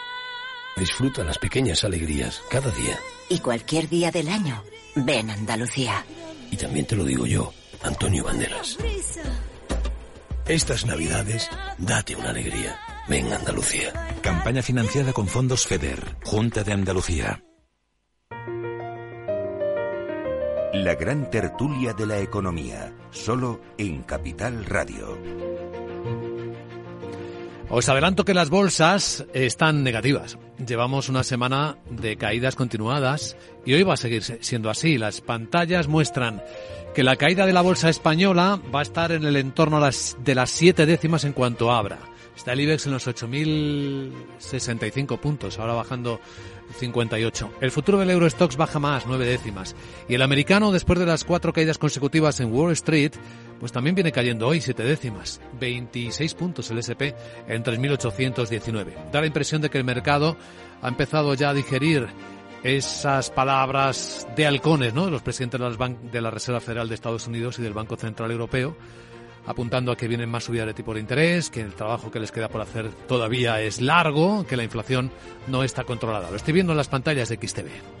Disfruta las pequeñas alegrías cada día. Y cualquier día del año, ven Andalucía. Y también te lo digo yo, Antonio Banderas. Estas navidades, date una alegría. Ven Andalucía. Campaña financiada con fondos FEDER, Junta de Andalucía. La gran tertulia de la economía, solo en Capital Radio. Os adelanto que las bolsas están negativas. Llevamos una semana de caídas continuadas y hoy va a seguir siendo así. Las pantallas muestran que la caída de la bolsa española va a estar en el entorno de las siete décimas en cuanto abra. Está el IBEX en los 8.065 puntos, ahora bajando 58. El futuro del Eurostox baja más, nueve décimas. Y el americano, después de las cuatro caídas consecutivas en Wall Street, pues también viene cayendo hoy siete décimas, 26 puntos el SP en 3.819. Da la impresión de que el mercado ha empezado ya a digerir esas palabras de halcones, ¿no? De los presidentes de la Reserva Federal de Estados Unidos y del Banco Central Europeo, apuntando a que vienen más subidas de tipo de interés, que el trabajo que les queda por hacer todavía es largo, que la inflación no está controlada. Lo estoy viendo en las pantallas de XTV.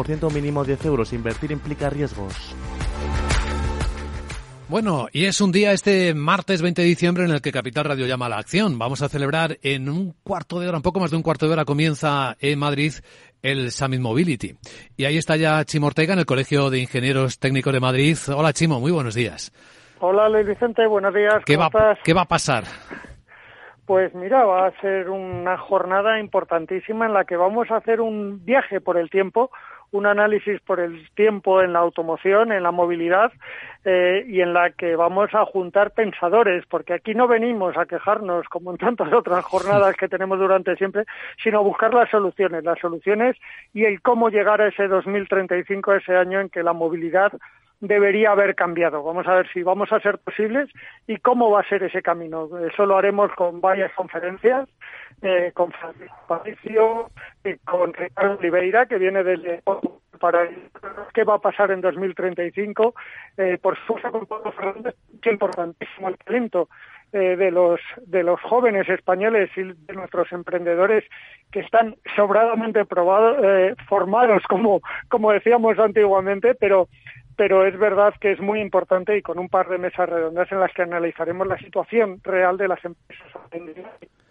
mínimo 10 euros. Invertir implica riesgos. Bueno, y es un día este martes 20 de diciembre en el que Capital Radio llama a la acción. Vamos a celebrar en un cuarto de hora, un poco más de un cuarto de hora, comienza en Madrid el Summit Mobility. Y ahí está ya Chimo Ortega en el Colegio de Ingenieros Técnicos de Madrid. Hola Chimo, muy buenos días. Hola, Luis Vicente, buenos días. ¿Qué, ¿cómo va, estás? ¿Qué va a pasar? Pues mira, va a ser una jornada importantísima en la que vamos a hacer un viaje por el tiempo, un análisis por el tiempo en la automoción, en la movilidad eh, y en la que vamos a juntar pensadores, porque aquí no venimos a quejarnos como en tantas otras jornadas que tenemos durante siempre, sino a buscar las soluciones, las soluciones y el cómo llegar a ese 2035, ese año en que la movilidad debería haber cambiado. Vamos a ver si vamos a ser posibles y cómo va a ser ese camino. Eso lo haremos con varias conferencias, eh, con Francisco Patricio, y con Ricardo Oliveira, que viene desde para qué va a pasar en 2035. Eh, por supuesto, con Pablo Fernández, es importantísimo el talento eh, de los de los jóvenes españoles y de nuestros emprendedores que están sobradamente probados, eh, formados, como como decíamos antiguamente, pero pero es verdad que es muy importante y con un par de mesas redondas en las que analizaremos la situación real de las empresas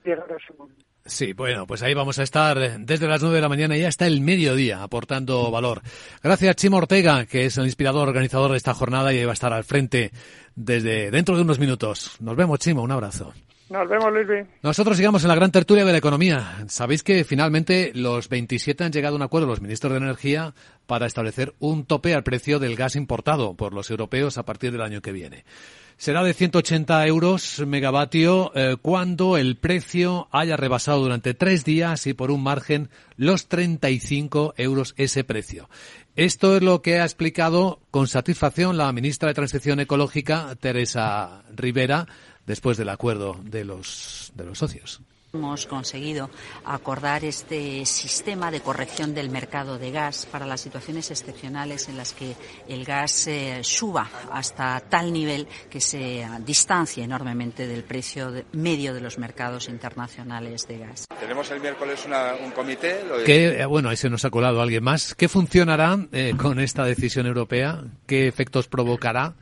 llegar a ese momento. Sí, bueno, pues ahí vamos a estar desde las nueve de la mañana y hasta el mediodía aportando valor. Gracias Chimo Ortega, que es el inspirador organizador de esta jornada y va a estar al frente desde dentro de unos minutos. Nos vemos, Chimo, un abrazo. Nos vemos, Luis. Nosotros sigamos en la gran tertulia de la economía. Sabéis que finalmente los 27 han llegado a un acuerdo, los ministros de Energía, para establecer un tope al precio del gas importado por los europeos a partir del año que viene. Será de 180 euros megavatio eh, cuando el precio haya rebasado durante tres días y por un margen los 35 euros ese precio. Esto es lo que ha explicado con satisfacción la ministra de Transición Ecológica, Teresa Rivera, después del acuerdo de los, de los socios. Hemos conseguido acordar este sistema de corrección del mercado de gas para las situaciones excepcionales en las que el gas eh, suba hasta tal nivel que se distancie enormemente del precio de- medio de los mercados internacionales de gas. Tenemos el miércoles una- un comité. lo de- ¿Qué, eh, bueno, ahí se nos ha colado alguien más. ¿Qué funcionará eh, con esta decisión europea? ¿Qué efectos provocará?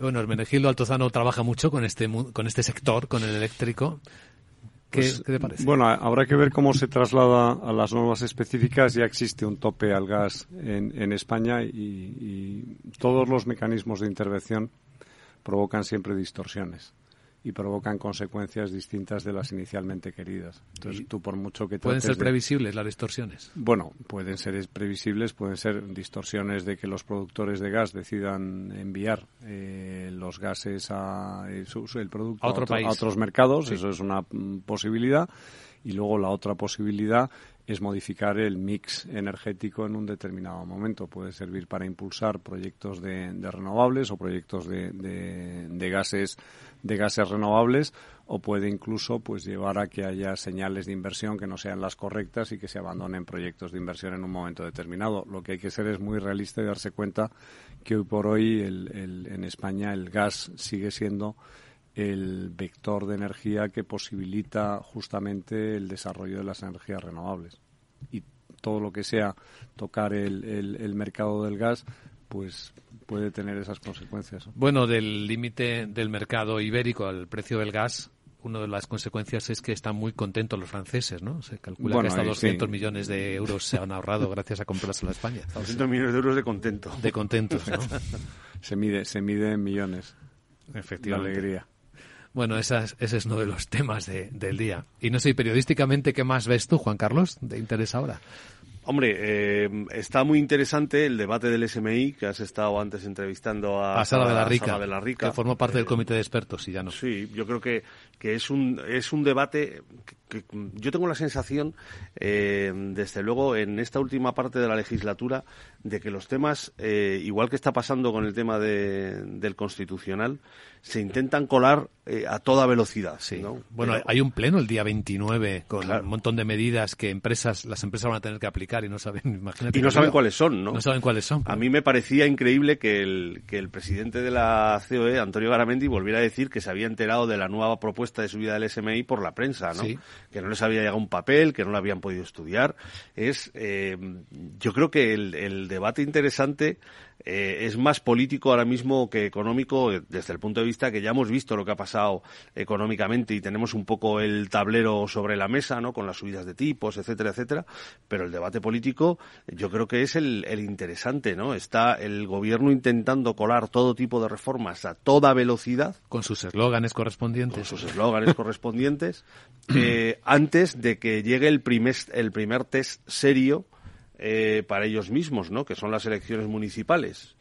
Bueno, Hermenegildo Altozano trabaja mucho con este, con este sector, con el eléctrico. ¿Qué, Pues, qué te parece? Bueno, habrá que ver cómo se traslada a las normas específicas. Ya existe un tope al gas en, en España y, y todos los mecanismos de intervención provocan siempre distorsiones y provocan consecuencias distintas de las inicialmente queridas. Entonces, tú por mucho que Pueden ser de- previsibles las distorsiones. Bueno, pueden ser es- previsibles, pueden ser distorsiones de que los productores de gas decidan enviar eh, los gases a eh, su- el producto A otro país. otros mercados, Sí. eso es una mm, posibilidad. Y luego la otra posibilidad es modificar el mix energético en un determinado momento. Puede servir para impulsar proyectos de, de renovables o proyectos de, de- de gases de gases renovables o puede incluso pues llevar a que haya señales de inversión que no sean las correctas y que se abandonen proyectos de inversión en un momento determinado. Lo que hay que ser es muy realista y darse cuenta que hoy por hoy el- el- en España el gas sigue siendo el vector de energía que posibilita justamente el desarrollo de las energías renovables. Y todo lo que sea tocar el, el- el mercado del gas, pues puede tener esas consecuencias. Bueno, del límite del mercado ibérico al precio del gas, una de las consecuencias es que están muy contentos los franceses, ¿no? Se calcula Bueno, que hasta ahí 200 sí. millones de euros se han ahorrado gracias a comprárselo a España. 200 millones de euros de contento. De contentos, ¿no? *laughs* se mide, se mide en millones. Efectivamente. De alegría. Bueno, esa es- ese es uno de los temas de- del día. Y no sé, periodísticamente, ¿qué más ves tú, Juan Carlos, de interés ahora? Hombre, eh, está muy interesante el debate del SMI, que has estado antes entrevistando a, A Sara de la Rica, Sara de la Rica. que formó parte Eh, del comité de expertos y ya no. Sí, yo creo que, que es un es un debate que, que yo tengo la sensación, eh, desde luego, en esta última parte de la legislatura, de que los temas, eh, igual que está pasando con el tema de- del constitucional, se intentan colar eh, a toda velocidad. ¿no? Bueno, hay un pleno el día 29 con un montón de medidas que empresas, las empresas van a tener que aplicar y no saben, *laughs* imagínate. y no saben cuáles son, ¿no? No saben cuáles son. A mí me parecía increíble que el, que el presidente de la COE, Antonio Garamendi, volviera a decir que se había enterado de la nueva propuesta de subida del SMI por la prensa, ¿no? Sí. Que no les había llegado un papel, que no lo habían podido estudiar. Es, eh, yo creo que el, el debate interesante eh, es más político ahora mismo que económico eh, desde el punto de vista que ya hemos visto lo que ha pasado económicamente y tenemos un poco el tablero sobre la mesa, ¿no? Con las subidas de tipos, etcétera, etcétera. Pero el debate político yo creo que es el, el interesante, ¿no? Está el gobierno intentando colar todo tipo de reformas a toda velocidad. Con sus eslóganes correspondientes. Con sus eslóganes correspondientes. *clears throat* Eh, antes de que llegue el primer, el primer test serio eh, para ellos mismos, ¿no? Que son las elecciones municipales.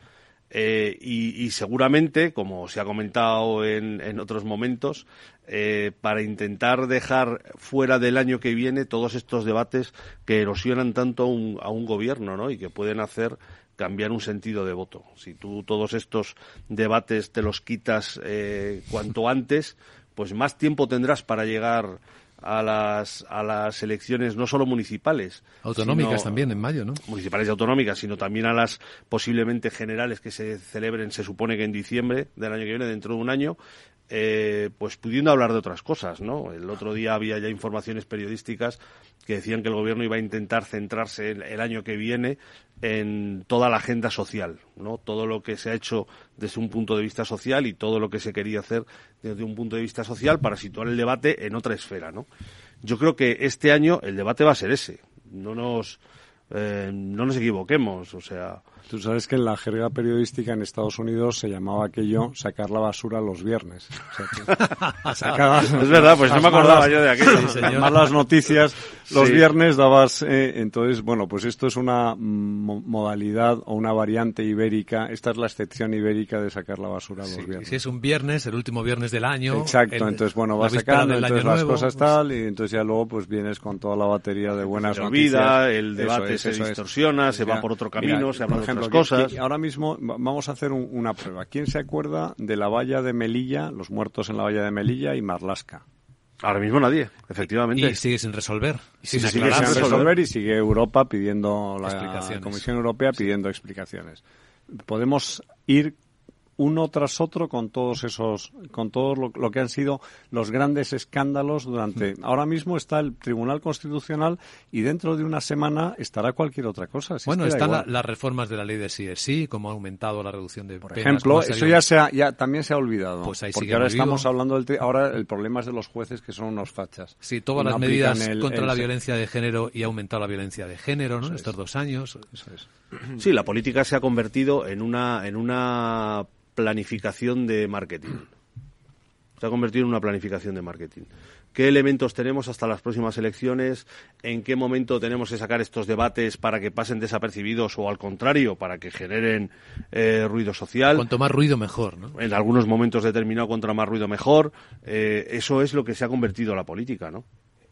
Eh, y, seguramente, como se ha comentado en, en otros momentos, eh, para intentar dejar fuera del año que viene todos estos debates que erosionan tanto a un, a un gobierno, ¿no? Y que pueden hacer cambiar un sentido de voto. Si tú todos estos debates te los quitas cuanto antes, pues más tiempo tendrás para llegar a las, a las elecciones no solo municipales. Autonómicas también en mayo, ¿no? Municipales y autonómicas, sino también a las posiblemente generales que se celebren, se supone que en diciembre del año que viene, dentro de un año, eh, pues pudiendo hablar de otras cosas, ¿no? El otro día había ya informaciones periodísticas que decían que el gobierno iba a intentar centrarse el, año que viene en toda la agenda social, ¿no? Todo lo que se ha hecho desde un punto de vista social y todo lo que se quería hacer desde un punto de vista social para situar el debate en otra esfera, ¿no? Yo creo que este año el debate va a ser ese. No nos eh, no nos equivoquemos, o sea, Tú sabes que en la jerga periodística en Estados Unidos se llamaba aquello sacar la basura los viernes. *laughs* es verdad, pues no me acordaba yo de aquello. Más *laughs* las noticias los viernes dabas. Eh, entonces, bueno, pues esto es una modalidad o una variante ibérica. Esta es la excepción ibérica de sacar la basura los viernes. Si es un viernes, el último viernes del año. Exacto, entonces, bueno, vas sacando entonces las cosas pues tal y entonces ya luego pues vienes con toda la batería de buenas noticias. olvida, el debate se distorsiona, se va por otro camino, se habla de cosas. ahora mismo vamos a hacer una prueba. ¿Quién se acuerda de la valla de Melilla, los muertos en la valla de Melilla y Marlasca? Ahora mismo nadie, efectivamente. Y sigue sin resolver. Y sigue sin resolver y sigue Europa pidiendo, la Comisión Europea pidiendo explicaciones. Podemos ir uno tras otro con todos esos, con todo lo, que han sido los grandes escándalos durante. Ahora mismo está el Tribunal Constitucional y dentro de una semana estará cualquier otra cosa. bueno, están las reformas de la ley de sí como ha aumentado la reducción de Por ejemplo, eso ya, se ya también se ha olvidado. Pues porque ahora estamos hablando del. Ahora el problema es de los jueces que son unos fachas. Sí, todas las medidas contra la violencia de género y ha aumentado la violencia de género, ¿no? Estos dos años. Eso es. Sí, la política se ha convertido en una, en una planificación de marketing. Se ha convertido en una planificación de marketing. ¿Qué elementos tenemos hasta las próximas elecciones? ¿En qué momento tenemos que sacar estos debates para que pasen desapercibidos o al contrario, para que generen eh, ruido social? Cuanto más ruido, mejor, ¿no? En algunos momentos determinados, contra más ruido, mejor. Eh, eso es lo que se ha convertido la política, ¿no?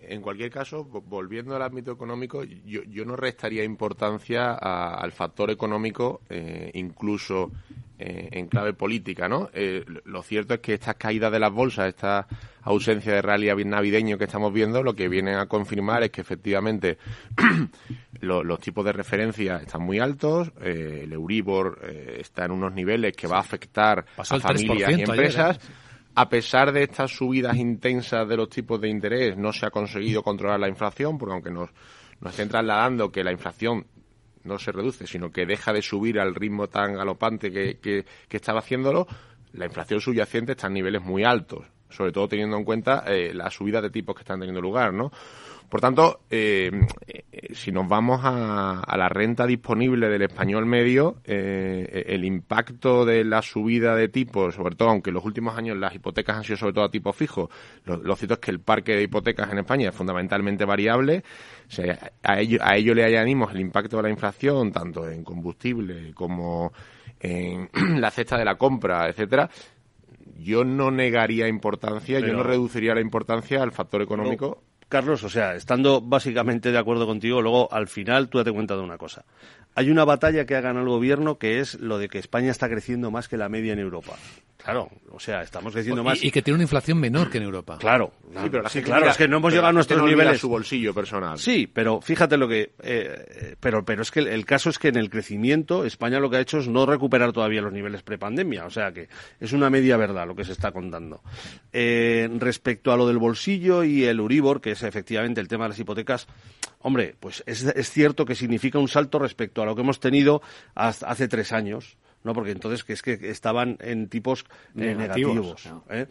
En cualquier caso, volviendo al ámbito económico, yo, yo no restaría importancia al factor económico, eh, incluso eh, en clave política, ¿no? Eh, lo cierto es que estas caídas de las bolsas, esta ausencia de rally navideño que estamos viendo, lo que vienen a confirmar es que efectivamente *clears throat* los, tipos de referencia están muy altos, el Euribor está en unos niveles que va a afectar a familias y empresas a pesar de estas subidas intensas de los tipos de interés, no se ha conseguido controlar la inflación, porque aunque nos, nos estén trasladando que la inflación no se reduce, sino que deja de subir al ritmo tan galopante que, que, estaba haciéndolo, la inflación subyacente está en niveles muy altos, sobre todo teniendo en cuenta eh, las subidas de tipos que están teniendo lugar, ¿no? Por tanto, eh, eh, si nos vamos a, la renta disponible del español medio, eh, el impacto de la subida de tipos, sobre todo, aunque en los últimos años las hipotecas han sido sobre todo a tipo fijo, lo, cierto es que el parque de hipotecas en España es fundamentalmente variable. a, ello, a ello le añadimos el impacto de la inflación, tanto en combustible como en *clears throat* la cesta de la compra, etcétera yo no negaría importancia, yo no reduciría la importancia al factor económico. Carlos, o sea, estando básicamente de acuerdo contigo, luego al final tú date cuenta de una cosa. Hay una batalla que ha ganado el gobierno que es lo de que España está creciendo más que la media en Europa. Claro, o sea, estamos creciendo más. Y, que tiene una inflación menor que en Europa. Claro, Sí, pero la sí, gente claro, mira- es que no hemos llegado a nuestros no niveles. su bolsillo personal. Sí, pero fíjate lo que. eh, pero, pero es que el, el caso es que en el crecimiento, España lo que ha hecho es no recuperar todavía los niveles prepandemia. O sea que es una media verdad lo que se está contando. Eh, respecto a lo del bolsillo y el Uribor, que es efectivamente el tema de las hipotecas, hombre, pues es, es cierto que significa un salto respecto a lo que hemos tenido hasta hace tres años. ¿No? Porque entonces que es que estaban en tipos eh, Negativos, negativos. ¿eh?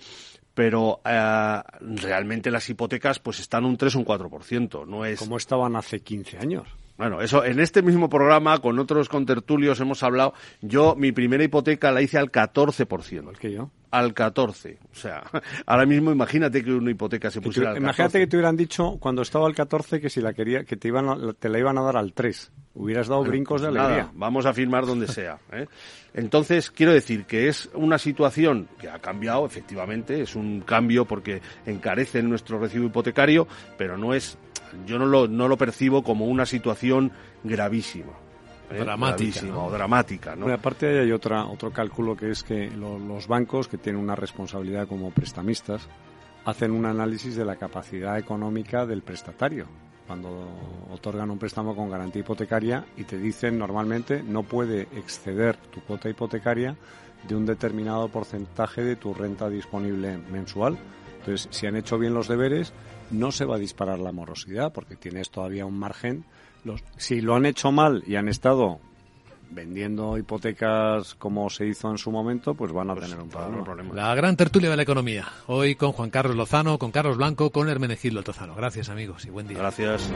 Pero eh, realmente las hipotecas pues están un 3 o un 4%. No es... Como estaban hace 15 años. Bueno, eso en este mismo programa, con otros contertulios, hemos hablado. Yo, mi primera hipoteca la hice al 14%. ¿Al que yo? Al 14. O sea, *laughs* ahora mismo imagínate que una hipoteca se pusiera te- al 14. imagínate que te hubieran dicho cuando estaba al 14 que si la quería que te iban a- te la iban a dar al 3. Hubieras dado brincos de pues alegría. nada, vamos a firmar donde sea. ¿eh? Entonces, quiero decir que es una situación que ha cambiado, efectivamente, es un cambio porque encarece nuestro recibo hipotecario, pero no es, yo no lo, no lo percibo como una situación gravísima. ¿eh? Dramática, ¿no? o dramática, ¿no? Bueno, aparte hay otra, otro cálculo que es que lo- los bancos, que tienen una responsabilidad como prestamistas, hacen un análisis de la capacidad económica del prestatario. Cuando otorgan un préstamo con garantía hipotecaria y te dicen normalmente no puede exceder tu cuota hipotecaria de un determinado porcentaje de tu renta disponible mensual. Entonces, si han hecho bien los deberes, no se va a disparar la morosidad porque tienes todavía un margen. Los, si lo han hecho mal y han estado vendiendo hipotecas como se hizo en su momento, pues van a tener un problema. La gran tertulia de la economía. Hoy con Juan Carlos Lozano, con Carlos Blanco, con Hermenegildo Tozano. Gracias, amigos, y buen día. Gracias.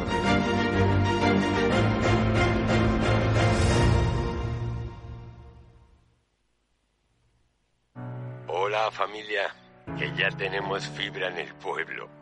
Hola familia, que ya tenemos fibra en el pueblo.